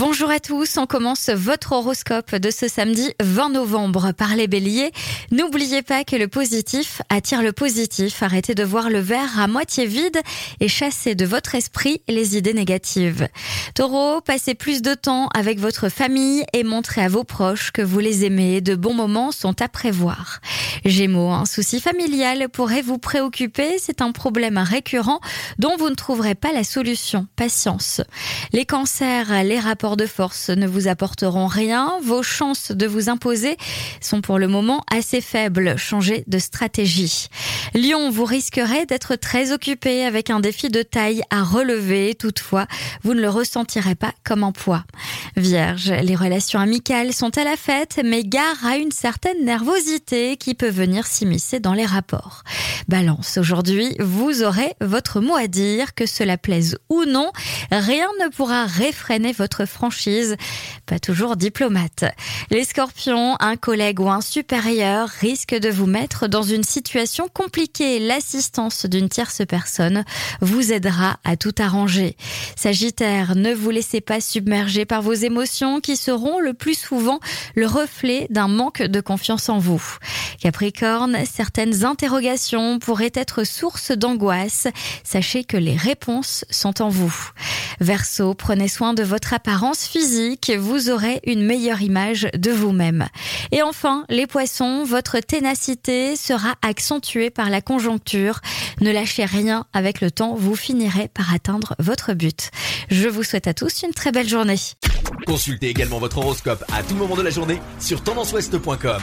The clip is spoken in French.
Bonjour à tous, on commence votre horoscope de ce samedi 20 novembre par les béliers. N'oubliez pas que le positif attire le positif, arrêtez de voir le verre à moitié vide et chassez de votre esprit les idées négatives. Taureau, passez plus de temps avec votre famille et montrez à vos proches que vous les aimez, de bons moments sont à prévoir. Gémeaux, un souci familial pourrait vous préoccuper, c'est un problème récurrent dont vous ne trouverez pas la solution. Patience. Les cancers, les rapports de force ne vous apporteront rien. Vos chances de vous imposer sont pour le moment assez faibles. Changez de stratégie. Lyon, vous risquerez d'être très occupé avec un défi de taille à relever. Toutefois, vous ne le ressentirez pas comme un poids. Vierge, les relations amicales sont à la fête, mais gare à une certaine nervosité qui peut venir s'immiscer dans les rapports. Balance, aujourd'hui, vous aurez votre mot à dire, que cela plaise ou non. Rien ne pourra réfréner votre franchise, pas toujours diplomate. Les scorpions, un collègue ou un supérieur risque de vous mettre dans une situation compliquée. L'assistance d'une tierce personne vous aidera à tout arranger. Sagittaire, ne vous laissez pas submerger par vos émotions qui seront le plus souvent le reflet d'un manque de confiance en vous. Capricorne, certaines interrogations pourraient être source d'angoisse. Sachez que les réponses sont en vous. Verseau, prenez soin de votre apparence physique, vous aurez une meilleure image de vous-même. Et enfin, les poissons, votre ténacité sera accentuée par la conjoncture. Ne lâchez rien avec le temps, vous finirez par atteindre votre but. Je vous souhaite à tous une très belle journée. Consultez également votre horoscope à tout moment de la journée sur tendanceouest.com.